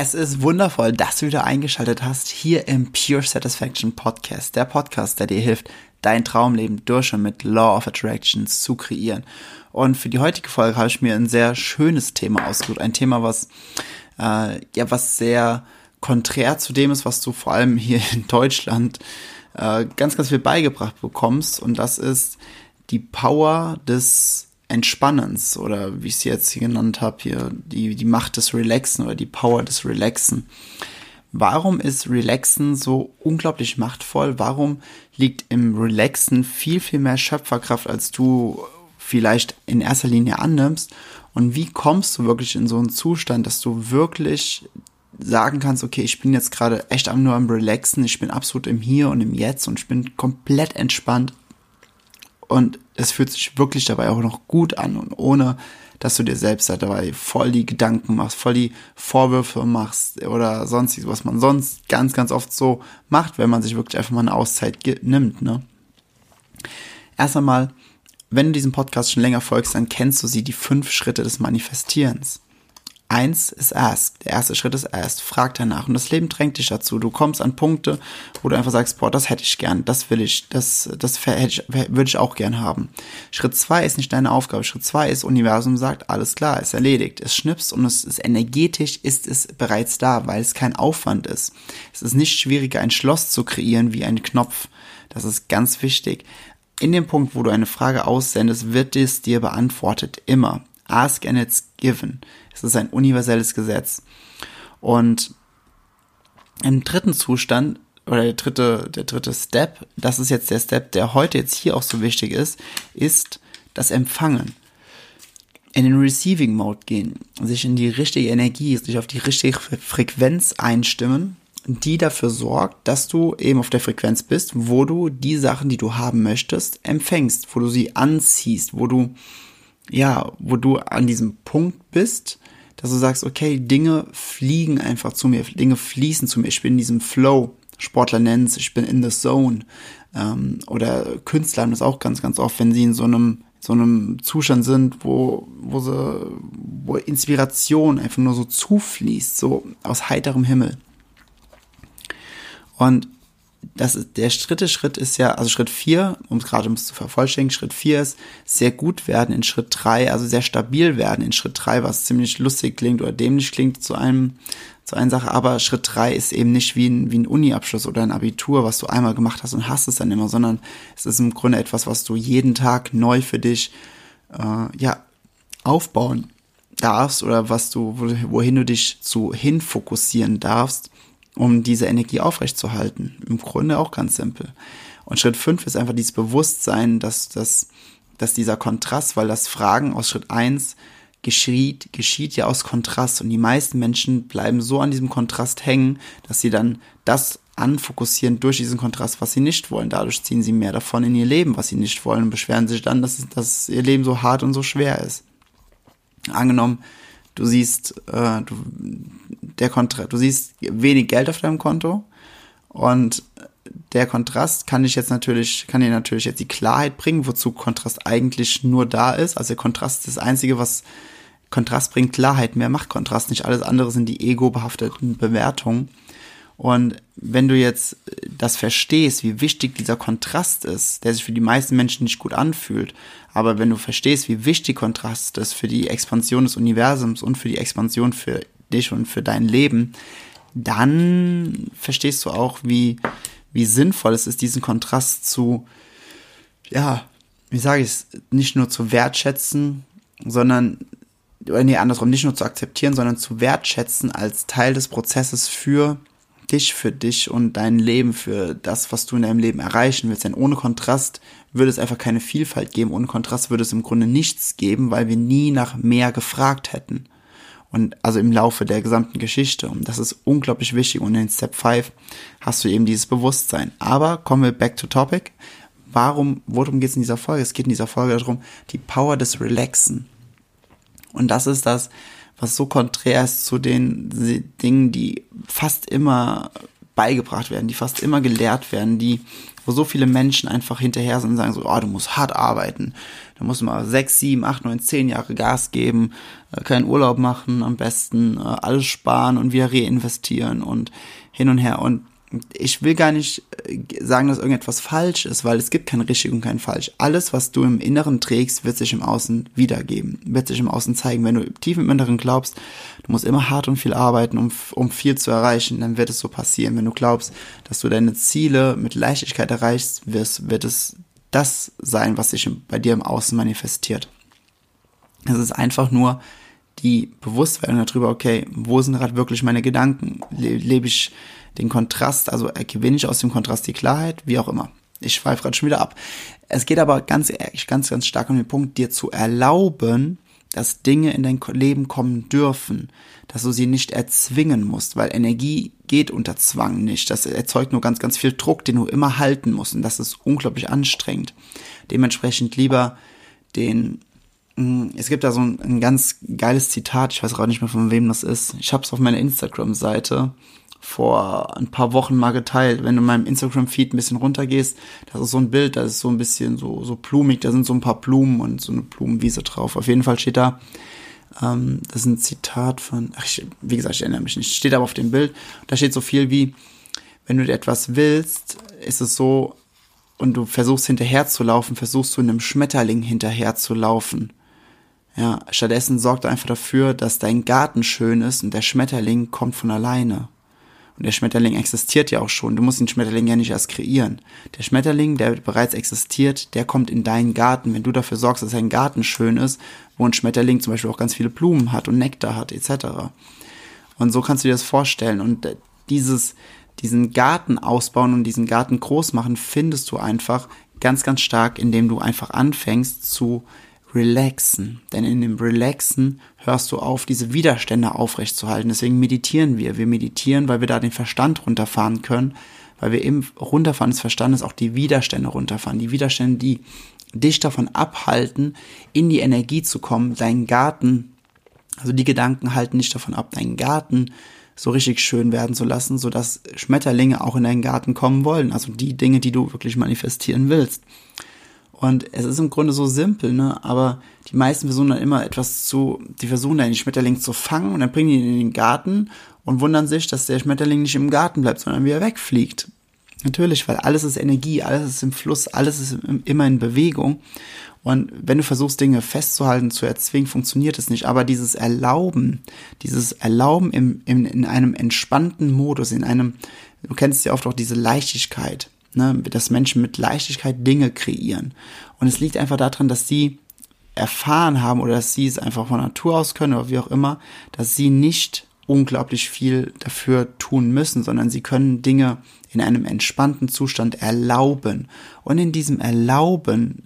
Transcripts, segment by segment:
Es ist wundervoll, dass du wieder eingeschaltet hast hier im Pure Satisfaction Podcast. Der Podcast, der dir hilft, dein Traumleben durch und mit Law of Attractions zu kreieren. Und für die heutige Folge habe ich mir ein sehr schönes Thema ausgesucht. Ein Thema, was, äh, ja, was sehr konträr zu dem ist, was du vor allem hier in Deutschland äh, ganz, ganz viel beigebracht bekommst. Und das ist die Power des Entspannens oder wie ich es jetzt hier genannt habe, hier die, die Macht des Relaxen oder die Power des Relaxen. Warum ist Relaxen so unglaublich machtvoll? Warum liegt im Relaxen viel, viel mehr Schöpferkraft, als du vielleicht in erster Linie annimmst? Und wie kommst du wirklich in so einen Zustand, dass du wirklich sagen kannst, okay, ich bin jetzt gerade echt nur am Relaxen, ich bin absolut im Hier und im Jetzt und ich bin komplett entspannt und es fühlt sich wirklich dabei auch noch gut an und ohne, dass du dir selbst dabei voll die Gedanken machst, voll die Vorwürfe machst oder sonstiges, was man sonst ganz, ganz oft so macht, wenn man sich wirklich einfach mal eine Auszeit nimmt, ne? Erst einmal, wenn du diesem Podcast schon länger folgst, dann kennst du sie, die fünf Schritte des Manifestierens. Eins ist Ask. Der erste Schritt ist Ask. Frag danach. Und das Leben drängt dich dazu. Du kommst an Punkte, wo du einfach sagst, boah, das hätte ich gern, das will ich, das, das hätte ich, würde ich auch gern haben. Schritt zwei ist nicht deine Aufgabe. Schritt zwei ist, Universum sagt, alles klar, ist erledigt. Es schnippst und es ist energetisch, ist es bereits da, weil es kein Aufwand ist. Es ist nicht schwieriger, ein Schloss zu kreieren wie ein Knopf. Das ist ganz wichtig. In dem Punkt, wo du eine Frage aussendest, wird es dir beantwortet. Immer. Ask and it's given. Es ist ein universelles Gesetz. Und im dritten Zustand oder der dritte, der dritte Step, das ist jetzt der Step, der heute jetzt hier auch so wichtig ist, ist das Empfangen. In den Receiving Mode gehen, sich in die richtige Energie, sich auf die richtige Frequenz einstimmen, die dafür sorgt, dass du eben auf der Frequenz bist, wo du die Sachen, die du haben möchtest, empfängst, wo du sie anziehst, wo du ja, wo du an diesem Punkt bist, dass du sagst, okay, Dinge fliegen einfach zu mir, Dinge fließen zu mir, ich bin in diesem Flow. Sportler nennen es, ich bin in the zone. Ähm, oder Künstler haben das auch ganz, ganz oft, wenn sie in so einem, so einem Zustand sind, wo, wo, sie, wo Inspiration einfach nur so zufließt, so aus heiterem Himmel. Und das ist, der dritte Schritt ist ja, also Schritt vier, um es gerade zu vervollständigen, Schritt vier ist sehr gut werden in Schritt drei, also sehr stabil werden in Schritt drei, was ziemlich lustig klingt oder dämlich klingt zu einem, zu einer Sache, aber Schritt drei ist eben nicht wie ein, wie ein Uni-Abschluss oder ein Abitur, was du einmal gemacht hast und hast es dann immer, sondern es ist im Grunde etwas, was du jeden Tag neu für dich, äh, ja, aufbauen darfst oder was du, wohin du dich zu hin fokussieren darfst um diese Energie aufrechtzuerhalten. Im Grunde auch ganz simpel. Und Schritt fünf ist einfach dieses Bewusstsein, dass, dass, dass dieser Kontrast, weil das Fragen aus Schritt eins geschieht, geschieht ja aus Kontrast. Und die meisten Menschen bleiben so an diesem Kontrast hängen, dass sie dann das anfokussieren durch diesen Kontrast, was sie nicht wollen. Dadurch ziehen sie mehr davon in ihr Leben, was sie nicht wollen und beschweren sich dann, dass, dass ihr Leben so hart und so schwer ist. Angenommen, du siehst, äh, du, der Kontrast, du siehst wenig Geld auf deinem Konto und der Kontrast kann dich jetzt natürlich, kann dir natürlich jetzt die Klarheit bringen, wozu Kontrast eigentlich nur da ist. Also Kontrast ist das Einzige, was Kontrast bringt Klarheit, mehr macht Kontrast nicht. Alles andere sind die ego-behafteten Bewertungen. Und wenn du jetzt das verstehst, wie wichtig dieser Kontrast ist, der sich für die meisten Menschen nicht gut anfühlt, aber wenn du verstehst, wie wichtig Kontrast ist für die Expansion des Universums und für die Expansion für dich und für dein Leben, dann verstehst du auch, wie, wie sinnvoll es ist, diesen Kontrast zu, ja, wie sage ich es, nicht nur zu wertschätzen, sondern, oder nee, andersrum, nicht nur zu akzeptieren, sondern zu wertschätzen als Teil des Prozesses für dich für dich und dein Leben für das, was du in deinem Leben erreichen willst. Denn ohne Kontrast würde es einfach keine Vielfalt geben. Ohne Kontrast würde es im Grunde nichts geben, weil wir nie nach mehr gefragt hätten. Und also im Laufe der gesamten Geschichte. Und das ist unglaublich wichtig. Und in Step 5 hast du eben dieses Bewusstsein. Aber kommen wir back to topic. Warum, worum geht es in dieser Folge? Es geht in dieser Folge darum, die Power des Relaxen. Und das ist das, was so konträr ist zu den Dingen, die fast immer beigebracht werden, die fast immer gelehrt werden, die, wo so viele Menschen einfach hinterher sind und sagen so, oh, du musst hart arbeiten, du musst mal sechs, sieben, acht, neun, zehn Jahre Gas geben, äh, keinen Urlaub machen, am besten äh, alles sparen und wieder reinvestieren und hin und her. Und ich will gar nicht äh, sagen, dass irgendetwas falsch ist, weil es gibt kein richtig und kein falsch. Alles, was du im Inneren trägst, wird sich im Außen wiedergeben, wird sich im Außen zeigen. Wenn du tief im Inneren glaubst, du musst immer hart und viel arbeiten, um, um viel zu erreichen, dann wird es so passieren. Wenn du glaubst, dass du deine Ziele mit Leichtigkeit erreichst, wirst, wird es das sein, was sich bei dir im Außen manifestiert. Es ist einfach nur die Bewusstwerdung darüber, okay, wo sind gerade wirklich meine Gedanken? Lebe ich den Kontrast, also gewinne ich aus dem Kontrast die Klarheit, wie auch immer. Ich schweife gerade schon wieder ab. Es geht aber ganz, ganz, ganz stark um den Punkt, dir zu erlauben, dass Dinge in dein Leben kommen dürfen, dass du sie nicht erzwingen musst, weil Energie geht unter Zwang nicht. Das erzeugt nur ganz, ganz viel Druck, den du immer halten musst und das ist unglaublich anstrengend. Dementsprechend lieber den hm, es gibt da so ein, ein ganz geiles Zitat, ich weiß gerade nicht mehr von wem das ist. Ich habe es auf meiner Instagram-Seite vor ein paar Wochen mal geteilt. Wenn du in meinem Instagram-Feed ein bisschen runtergehst, das ist so ein Bild, das ist so ein bisschen so, so blumig, da sind so ein paar Blumen und so eine Blumenwiese drauf. Auf jeden Fall steht da, ähm, das ist ein Zitat von, ach, ich, wie gesagt, ich erinnere mich nicht, steht aber auf dem Bild, da steht so viel wie, wenn du etwas willst, ist es so, und du versuchst hinterher zu laufen, versuchst du einem Schmetterling hinterher zu laufen. Ja, stattdessen sorgt einfach dafür, dass dein Garten schön ist und der Schmetterling kommt von alleine. Und der Schmetterling existiert ja auch schon. Du musst den Schmetterling ja nicht erst kreieren. Der Schmetterling, der bereits existiert, der kommt in deinen Garten, wenn du dafür sorgst, dass dein Garten schön ist, wo ein Schmetterling zum Beispiel auch ganz viele Blumen hat und Nektar hat, etc. Und so kannst du dir das vorstellen. Und äh, dieses, diesen Garten ausbauen und diesen Garten groß machen, findest du einfach ganz, ganz stark, indem du einfach anfängst zu relaxen. Denn in dem Relaxen hörst du auf, diese Widerstände aufrechtzuerhalten. Deswegen meditieren wir. Wir meditieren, weil wir da den Verstand runterfahren können, weil wir im Runterfahren des Verstandes auch die Widerstände runterfahren. Die Widerstände, die dich davon abhalten, in die Energie zu kommen, deinen Garten, also die Gedanken halten nicht davon ab, deinen Garten so richtig schön werden zu lassen, sodass Schmetterlinge auch in deinen Garten kommen wollen. Also die Dinge, die du wirklich manifestieren willst. Und es ist im Grunde so simpel, ne? Aber die meisten versuchen dann immer etwas zu, die versuchen dann den Schmetterling zu fangen und dann bringen die ihn in den Garten und wundern sich, dass der Schmetterling nicht im Garten bleibt, sondern wieder wegfliegt. Natürlich, weil alles ist Energie, alles ist im Fluss, alles ist immer in Bewegung. Und wenn du versuchst, Dinge festzuhalten, zu erzwingen, funktioniert es nicht. Aber dieses Erlauben, dieses Erlauben im, im, in einem entspannten Modus, in einem, du kennst ja oft auch diese Leichtigkeit, ne, dass Menschen mit Leichtigkeit Dinge kreieren. Und es liegt einfach daran, dass sie erfahren haben oder dass sie es einfach von Natur aus können oder wie auch immer, dass sie nicht unglaublich viel dafür tun müssen, sondern sie können Dinge in einem entspannten Zustand erlauben. Und in diesem Erlauben,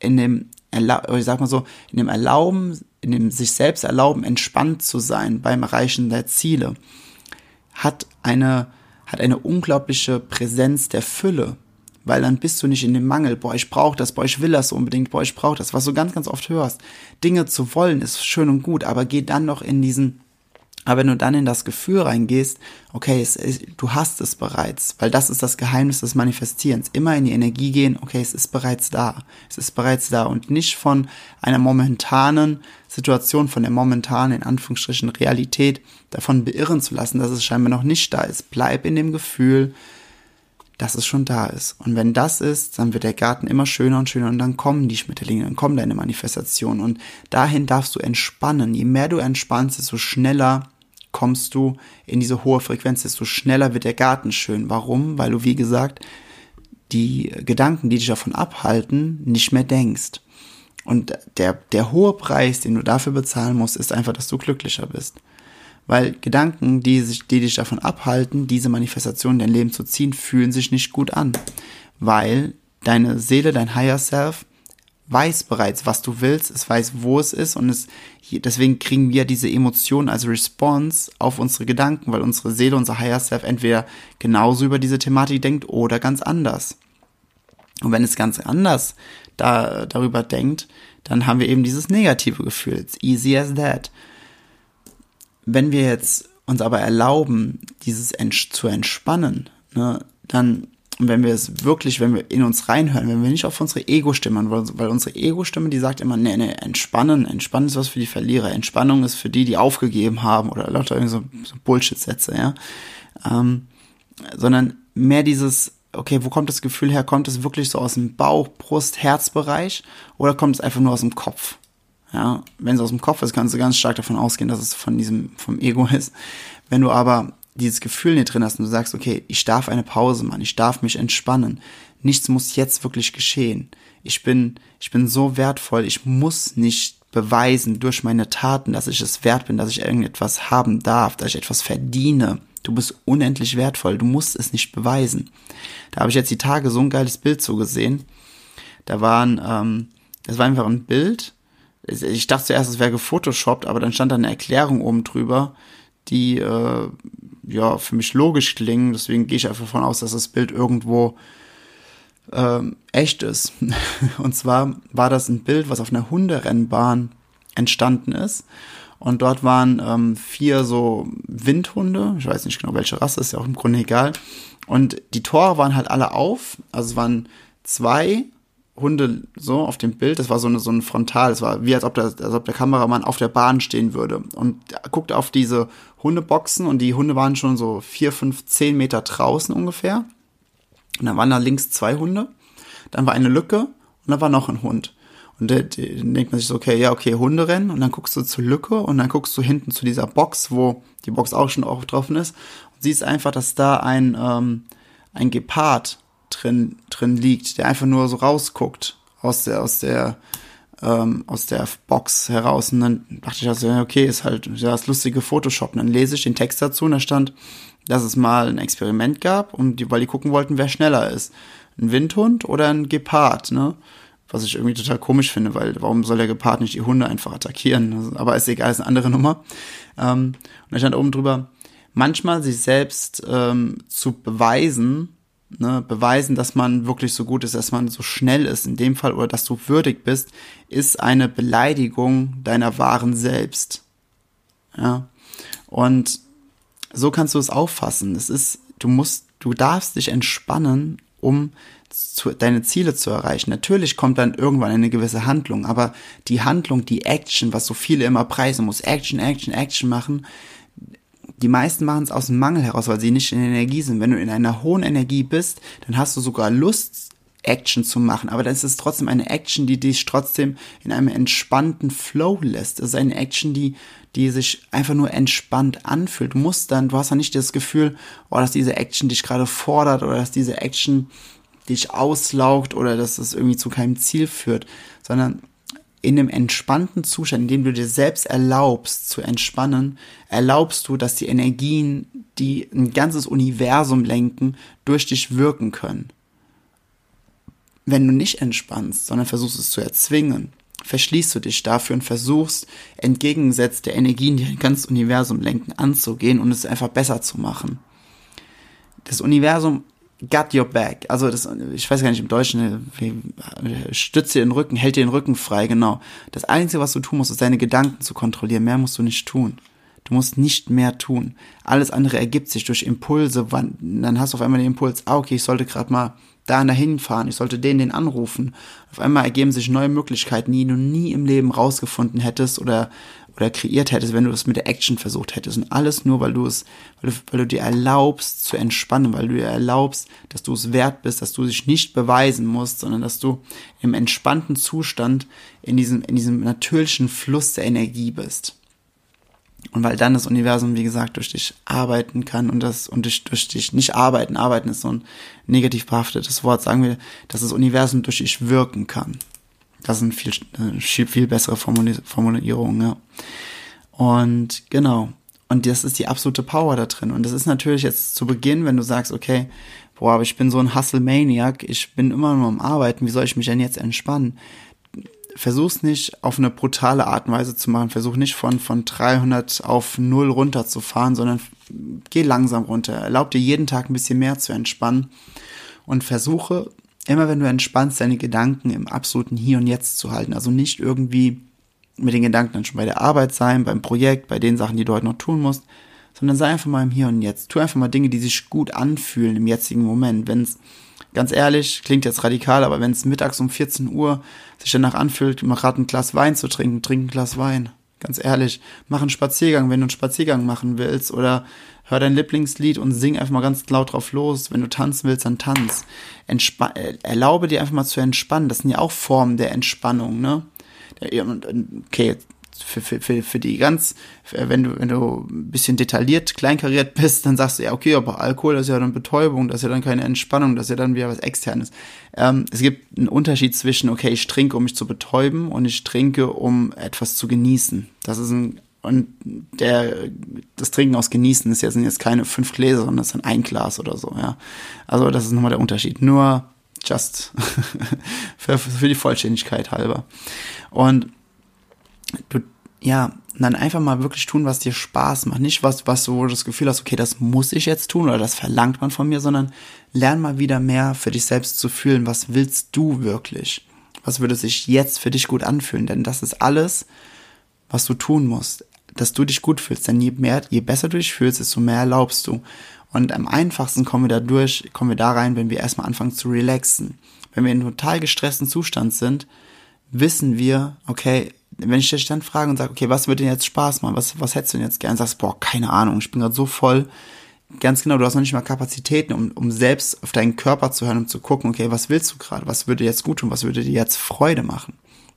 in dem, ich sag mal so, in dem Erlauben, in dem sich selbst erlauben, entspannt zu sein beim Erreichen der Ziele, hat eine hat eine unglaubliche Präsenz der Fülle, weil dann bist du nicht in dem Mangel, boah, ich brauche das, boah, ich will das unbedingt, boah, ich brauche das, was du ganz, ganz oft hörst. Dinge zu wollen ist schön und gut, aber geh dann noch in diesen aber wenn du dann in das Gefühl reingehst, okay, es, es, du hast es bereits, weil das ist das Geheimnis des Manifestierens. Immer in die Energie gehen, okay, es ist bereits da. Es ist bereits da und nicht von einer momentanen Situation, von der momentanen, in Anführungsstrichen, Realität davon beirren zu lassen, dass es scheinbar noch nicht da ist. Bleib in dem Gefühl, dass es schon da ist. Und wenn das ist, dann wird der Garten immer schöner und schöner und dann kommen die Schmetterlinge, dann kommen deine Manifestationen und dahin darfst du entspannen. Je mehr du entspannst, desto schneller kommst du in diese hohe Frequenz, desto schneller wird der Garten schön. Warum? Weil du, wie gesagt, die Gedanken, die dich davon abhalten, nicht mehr denkst. Und der, der hohe Preis, den du dafür bezahlen musst, ist einfach, dass du glücklicher bist. Weil Gedanken, die, sich, die dich davon abhalten, diese Manifestation in dein Leben zu ziehen, fühlen sich nicht gut an. Weil deine Seele, dein Higher Self, weiß bereits, was du willst, es weiß, wo es ist und es, deswegen kriegen wir diese Emotionen als Response auf unsere Gedanken, weil unsere Seele, unser Higher Self entweder genauso über diese Thematik denkt oder ganz anders. Und wenn es ganz anders da, darüber denkt, dann haben wir eben dieses negative Gefühl. It's easy as that. Wenn wir jetzt uns aber erlauben, dieses zu entspannen, ne, dann wenn wir es wirklich, wenn wir in uns reinhören, wenn wir nicht auf unsere Ego-Stimme, weil unsere Ego-Stimme, die sagt immer, nee, nee, entspannen, entspannen ist was für die Verlierer, Entspannung ist für die, die aufgegeben haben oder lauter irgendwie so, so Bullshit-Sätze, ja. Ähm, sondern mehr dieses, okay, wo kommt das Gefühl her? Kommt es wirklich so aus dem Bauch, Brust, Herzbereich oder kommt es einfach nur aus dem Kopf? Ja, wenn es aus dem Kopf ist, kannst du ganz stark davon ausgehen, dass es von diesem, vom Ego ist. Wenn du aber dieses Gefühl dir drin hast und du sagst, okay, ich darf eine Pause machen, ich darf mich entspannen. Nichts muss jetzt wirklich geschehen. Ich bin, ich bin so wertvoll, ich muss nicht beweisen durch meine Taten, dass ich es wert bin, dass ich irgendetwas haben darf, dass ich etwas verdiene. Du bist unendlich wertvoll, du musst es nicht beweisen. Da habe ich jetzt die Tage so ein geiles Bild so gesehen. Da waren, ähm, das war einfach ein Bild. Ich dachte zuerst, es wäre gefotoshoppt, aber dann stand da eine Erklärung oben drüber, die äh, ja für mich logisch klingen. Deswegen gehe ich einfach davon aus, dass das Bild irgendwo ähm, echt ist. Und zwar war das ein Bild, was auf einer Hunderennbahn entstanden ist. Und dort waren ähm, vier so Windhunde. Ich weiß nicht genau, welche Rasse, ist ja auch im Grunde egal. Und die Tore waren halt alle auf. Also es waren zwei Hunde so auf dem Bild, das war so, eine, so ein Frontal, das war wie als ob, der, als ob der Kameramann auf der Bahn stehen würde und guckt auf diese Hundeboxen und die Hunde waren schon so vier, fünf, zehn Meter draußen ungefähr. Und dann waren da links zwei Hunde, dann war eine Lücke und dann war noch ein Hund. Und dann denkt man sich so, okay, ja, okay, Hunde rennen und dann guckst du zur Lücke und dann guckst du hinten zu dieser Box, wo die Box auch schon auch drauf ist und siehst einfach, dass da ein, ähm, ein Gepard drin, drin liegt, der einfach nur so rausguckt aus der, aus der, ähm, aus der Box heraus. Und dann dachte ich also, okay, ist halt ja, das lustige Photoshop. Und dann lese ich den Text dazu und da stand, dass es mal ein Experiment gab, und die, weil die gucken wollten, wer schneller ist. Ein Windhund oder ein Gepard, ne? Was ich irgendwie total komisch finde, weil warum soll der Gepard nicht die Hunde einfach attackieren? Aber ist egal, ist eine andere Nummer. Ähm, und da stand oben drüber, manchmal sich selbst ähm, zu beweisen, ne, beweisen, dass man wirklich so gut ist, dass man so schnell ist in dem Fall oder dass du würdig bist, ist eine Beleidigung deiner wahren Selbst. Ja. Und so kannst du es auffassen. Es ist, du musst, du darfst dich entspannen, um zu, deine Ziele zu erreichen. Natürlich kommt dann irgendwann eine gewisse Handlung, aber die Handlung, die Action, was so viele immer preisen muss, Action, Action, Action machen, die meisten machen es aus dem Mangel heraus, weil sie nicht in Energie sind. Wenn du in einer hohen Energie bist, dann hast du sogar Lust, Action zu machen, aber dann ist es trotzdem eine Action, die dich trotzdem in einem entspannten Flow lässt. Es ist eine Action, die, die sich einfach nur entspannt anfühlt. Du musst dann, du hast dann nicht das Gefühl, oh, dass diese Action dich gerade fordert oder dass diese Action dich auslaugt oder dass es irgendwie zu keinem Ziel führt, sondern in einem entspannten Zustand, in dem du dir selbst erlaubst zu entspannen, erlaubst du, dass die Energien, die ein ganzes Universum lenken, durch dich wirken können. Wenn du nicht entspannst, sondern versuchst es zu erzwingen, verschließt du dich dafür und versuchst, entgegengesetzt der Energien, die ein ganzes Universum lenken, anzugehen und es einfach besser zu machen. Das Universum got your back. Also das, ich weiß gar nicht im Deutschen, stütze den Rücken, hält dir den Rücken frei, genau. Das Einzige, was du tun musst, ist deine Gedanken zu kontrollieren. Mehr musst du nicht tun. Du musst nicht mehr tun. Alles andere ergibt sich durch Impulse. Wann, dann hast du auf einmal den Impuls, ah, okay, ich sollte gerade mal da dahin fahren, ich sollte den, den anrufen. Auf einmal ergeben sich neue Möglichkeiten, die du nie im Leben rausgefunden hättest oder oder kreiert hättest, wenn du es mit der Action versucht hättest. Und alles nur, weil du es, weil du, weil du dir erlaubst zu entspannen, weil du dir erlaubst, dass du es wert bist, dass du dich nicht beweisen musst, sondern dass du im entspannten Zustand in diesem, in diesem natürlichen Fluss der Energie bist. Und weil dann das Universum, wie gesagt, durch dich arbeiten kann und das, und durch, durch dich nicht arbeiten, arbeiten ist so ein negativ behaftetes Wort, sagen wir, dass das Universum durch dich wirken kann. Das sind viel, viel, viel bessere Formulierungen, ja. Und genau. Und das ist die absolute Power da drin. Und das ist natürlich jetzt zu Beginn, wenn du sagst, okay, boah, aber ich bin so ein Hustle-Maniac, ich bin immer nur am Arbeiten, wie soll ich mich denn jetzt entspannen? Versuch's nicht auf eine brutale Art und Weise zu machen. Versuch nicht von, von 300 auf 0 runterzufahren, sondern geh langsam runter. Erlaub dir jeden Tag ein bisschen mehr zu entspannen und versuche immer, wenn du entspannst, deine Gedanken im absoluten Hier und Jetzt zu halten. Also nicht irgendwie mit den Gedanken dann schon bei der Arbeit sein, beim Projekt, bei den Sachen, die du heute noch tun musst, sondern sei einfach mal im Hier und Jetzt. Tu einfach mal Dinge, die sich gut anfühlen im jetzigen Moment. Wenn es, ganz ehrlich, klingt jetzt radikal, aber wenn es mittags um 14 Uhr sich danach anfühlt, mal gerade ein Glas Wein zu trinken, trink ein Glas Wein. Ganz ehrlich, mach einen Spaziergang, wenn du einen Spaziergang machen willst oder hör dein Lieblingslied und sing einfach mal ganz laut drauf los. Wenn du tanzen willst, dann tanz. Entspa erlaube dir einfach mal zu entspannen. Das sind ja auch Formen der Entspannung, ne? Okay, für, für, für, für die ganz, wenn du, wenn du ein bisschen detailliert, kleinkariert bist, dann sagst du ja, okay, aber Alkohol das ist ja dann Betäubung, das ist ja dann keine Entspannung, das ist ja dann wieder was Externes. Ähm, es gibt einen Unterschied zwischen, okay, ich trinke, um mich zu betäuben und ich trinke, um etwas zu genießen. Das ist ein, und der, das Trinken aus Genießen ist ja, sind jetzt keine fünf Gläser, sondern das ist ein Glas oder so, ja. Also das ist nochmal der Unterschied. Nur just für, für die Vollständigkeit halber. Und du, ja, dann einfach mal wirklich tun, was dir Spaß macht. Nicht was, was du das Gefühl hast, okay, das muss ich jetzt tun oder das verlangt man von mir, sondern lern mal wieder mehr für dich selbst zu fühlen. Was willst du wirklich? Was würde sich jetzt für dich gut anfühlen? Denn das ist alles, was du tun musst, dass du dich gut fühlst. Denn je mehr, je besser du dich fühlst, desto mehr erlaubst du. Und am einfachsten kommen wir da durch, kommen wir da rein, wenn wir erstmal anfangen zu relaxen. Wenn wir in total gestressten Zustand sind, wissen wir, okay, wenn ich dich dann frage und sage, okay, was würde dir jetzt Spaß machen? Was, was hättest du denn jetzt gern? Sagst, boah, keine Ahnung, ich bin gerade so voll. Ganz genau, du hast noch nicht mal Kapazitäten, um, um selbst auf deinen Körper zu hören, um zu gucken, okay, was willst du gerade? Was würde jetzt gut tun? Was würde dir jetzt Freude machen?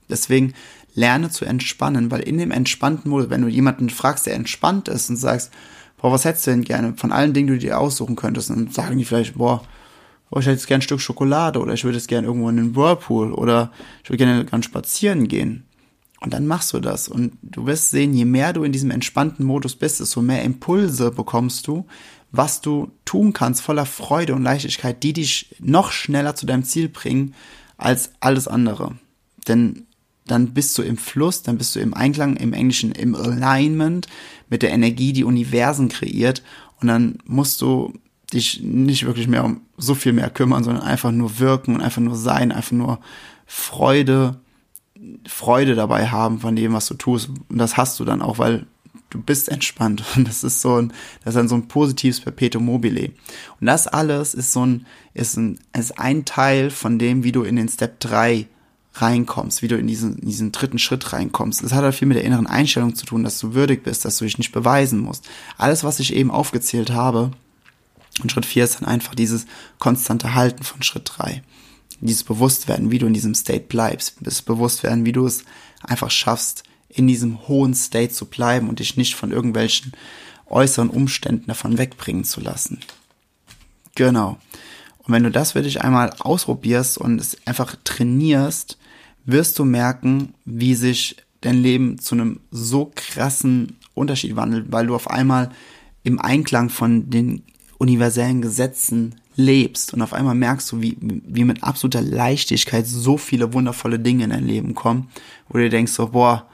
Deswegen lerne zu entspannen, weil in dem entspannten Modus, wenn du jemanden fragst, der entspannt ist und sagst, boah, was hättest du denn gerne von allen Dingen, die du dir aussuchen könntest, dann sagen die vielleicht, boah, oh, ich hätte jetzt gern ein Stück Schokolade oder ich würde jetzt gern irgendwo in den Whirlpool oder ich würde gerne gern spazieren gehen. Und dann machst du das. Und du wirst sehen, je mehr du in diesem entspannten Modus bist, desto mehr Impulse bekommst du, was du tun kannst, voller Freude und Leichtigkeit, die dich noch schneller zu deinem Ziel bringen als alles andere. Denn dann bist du im Fluss, dann bist du im Einklang, im Englischen im Alignment mit der Energie, die Universen kreiert. Und dann musst du dich nicht wirklich mehr um so viel mehr kümmern, sondern einfach nur wirken und einfach nur sein, einfach nur Freude, Freude dabei haben von dem, was du tust. Und das hast du dann auch, weil du bist entspannt. Und das ist so ein, das ist dann so ein positives Perpetuum mobile. Und das alles ist so ein, ist ein, ist ein Teil von dem, wie du in den Step 3 reinkommst, wie du in diesen, in diesen dritten Schritt reinkommst. Das hat halt viel mit der inneren Einstellung zu tun, dass du würdig bist, dass du dich nicht beweisen musst. Alles, was ich eben aufgezählt habe, und Schritt 4 ist dann einfach dieses konstante Halten von Schritt 3. Dieses Bewusstwerden, wie du in diesem State bleibst. Das Bewusstwerden, wie du es einfach schaffst, in diesem hohen State zu bleiben und dich nicht von irgendwelchen äußeren Umständen davon wegbringen zu lassen. Genau. Und wenn du das für dich einmal ausprobierst und es einfach trainierst, wirst du merken, wie sich dein Leben zu einem so krassen Unterschied wandelt, weil du auf einmal im Einklang von den universellen Gesetzen lebst und auf einmal merkst du, wie, wie mit absoluter Leichtigkeit so viele wundervolle Dinge in dein Leben kommen, wo du denkst so, boah,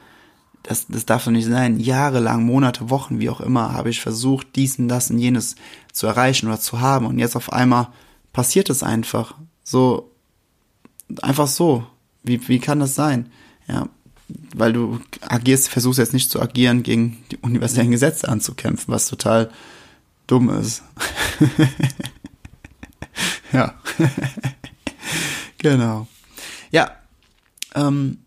das, das darf doch nicht sein. Jahrelang, Monate, Wochen, wie auch immer, habe ich versucht, dies und das und jenes zu erreichen oder zu haben und jetzt auf einmal passiert es einfach. So, einfach so. Wie, wie kann das sein? Ja, weil du agierst, versuchst jetzt nicht zu agieren, gegen die universellen Gesetze anzukämpfen, was total dumm ist. ja. genau. Ja. Ähm,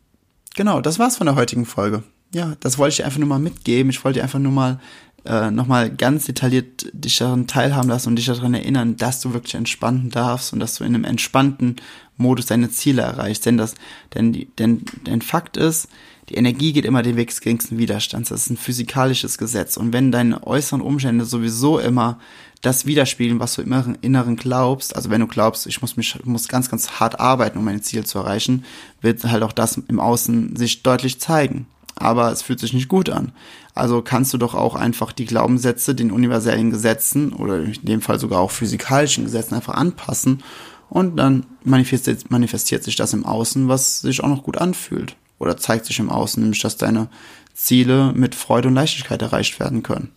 genau, das war's von der heutigen Folge. Ja, das wollte ich einfach nur mal mitgeben. Ich wollte einfach nur mal äh, nochmal ganz detailliert dich daran teilhaben lassen und dich daran erinnern, dass du wirklich entspannen darfst und dass du in einem entspannten Modus deine Ziele erreichst. Denn das, denn, denn, denn Fakt ist, die Energie geht immer den Weg des geringsten Widerstands. Das ist ein physikalisches Gesetz. Und wenn deine äußeren Umstände sowieso immer das widerspiegeln, was du im Inneren glaubst, also wenn du glaubst, ich muss mich, muss ganz, ganz hart arbeiten, um meine Ziele zu erreichen, wird halt auch das im Außen sich deutlich zeigen. aber es fühlt sich nicht gut an. Also kannst du doch auch einfach die Glaubenssätze den universellen Gesetzen oder in dem Fall sogar auch physikalischen Gesetzen einfach anpassen und dann manifestiert, manifestiert sich das im Außen, was sich auch noch gut anfühlt. Oder zeigt sich im Außen, nämlich dass deine Ziele mit Freude und Leichtigkeit erreicht werden können.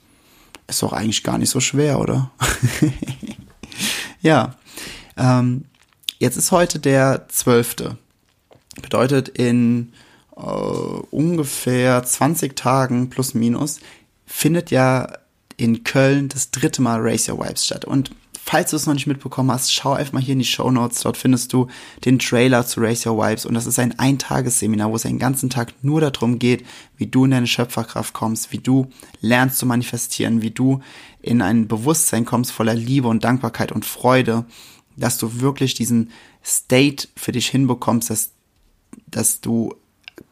Ist doch eigentlich gar nicht so schwer, oder? ja. Ähm, jetzt ist heute der zwölfte. Bedeutet, in äh, ungefähr 20 Tagen plus minus findet ja in Köln das dritte Mal Race Your Vibes statt. Und falls du es noch nicht mitbekommen hast, schau einfach mal hier in die Show Notes. Dort findest du den Trailer zu Race Your Vibes. Und das ist ein Eintagesseminar, wo es einen ganzen Tag nur darum geht, wie du in deine Schöpferkraft kommst, wie du lernst zu manifestieren, wie du in ein Bewusstsein kommst voller Liebe und Dankbarkeit und Freude, dass du wirklich diesen State für dich hinbekommst, dass dass du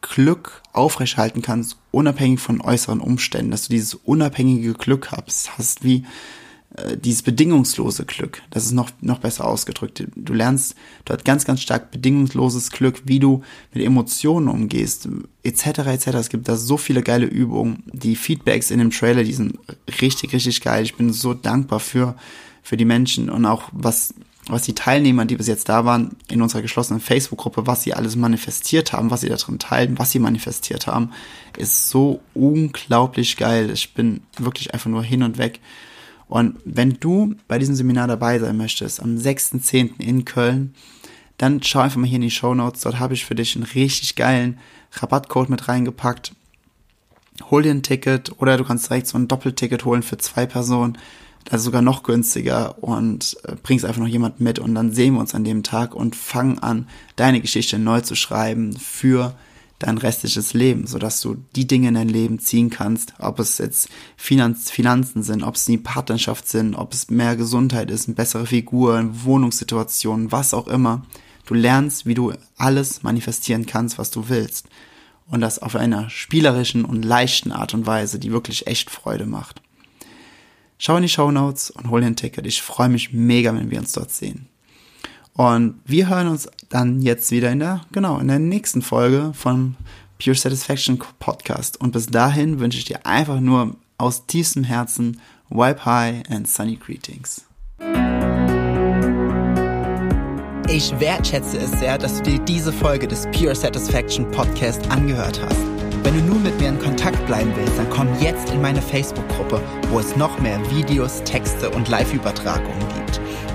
Glück aufrechthalten kannst, unabhängig von äußeren Umständen, dass du dieses unabhängige Glück hast, hast wie dieses bedingungslose Glück. Das ist noch, noch besser ausgedrückt. Du lernst dort ganz, ganz stark bedingungsloses Glück, wie du mit Emotionen umgehst, etc., etc. Es gibt da so viele geile Übungen. Die Feedbacks in dem Trailer, die sind richtig, richtig geil. Ich bin so dankbar für, für die Menschen und auch was was die Teilnehmer, die bis jetzt da waren, in unserer geschlossenen Facebook-Gruppe, was sie alles manifestiert haben, was sie da drin teilen, was sie manifestiert haben, ist so unglaublich geil. Ich bin wirklich einfach nur hin und weg. Und wenn du bei diesem Seminar dabei sein möchtest, am 6.10. in Köln, dann schau einfach mal hier in die Show Notes. Dort habe ich für dich einen richtig geilen Rabattcode mit reingepackt. Hol dir ein Ticket oder du kannst direkt so ein Doppelticket holen für zwei Personen also sogar noch günstiger und äh, bringst einfach noch jemand mit und dann sehen wir uns an dem Tag und fangen an, deine Geschichte neu zu schreiben für dein restliches Leben, sodass du die Dinge in dein Leben ziehen kannst, ob es jetzt Finanz, Finanzen sind, ob es die Partnerschaft sind, ob es mehr Gesundheit ist, eine bessere Figur, Wohnungssituation, was auch immer. Du lernst, wie du alles manifestieren kannst, was du willst. Und das auf einer spielerischen und leichten Art und Weise, die wirklich echt Freude macht. Schau in die Show Notes und hol dir ein Ticket. Ich freue mich mega, wenn wir uns dort sehen. Und wir hören uns dann jetzt wieder in der, genau, in der nächsten Folge vom Pure Satisfaction Podcast. Und bis dahin wünsche ich dir einfach nur aus tiefstem Herzen Wipe High and Sunny Greetings. Ich wertschätze es sehr, dass du dir diese Folge des Pure Satisfaction Podcast angehört hast. Wenn du nun mit mir in Kontakt bleiben willst, dann komm jetzt in meine Facebook-Gruppe, wo es noch mehr Videos, Texte und Live-Übertragungen gibt.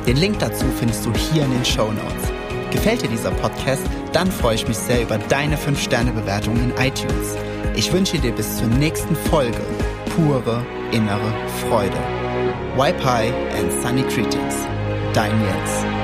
Den Link dazu findest du hier in den Show Notes. Gefällt dir dieser Podcast? Dann freue ich mich sehr über deine 5-Sterne-Bewertung in iTunes. Ich wünsche dir bis zur nächsten Folge pure innere Freude. High and Sunny Greetings. Dein Jens.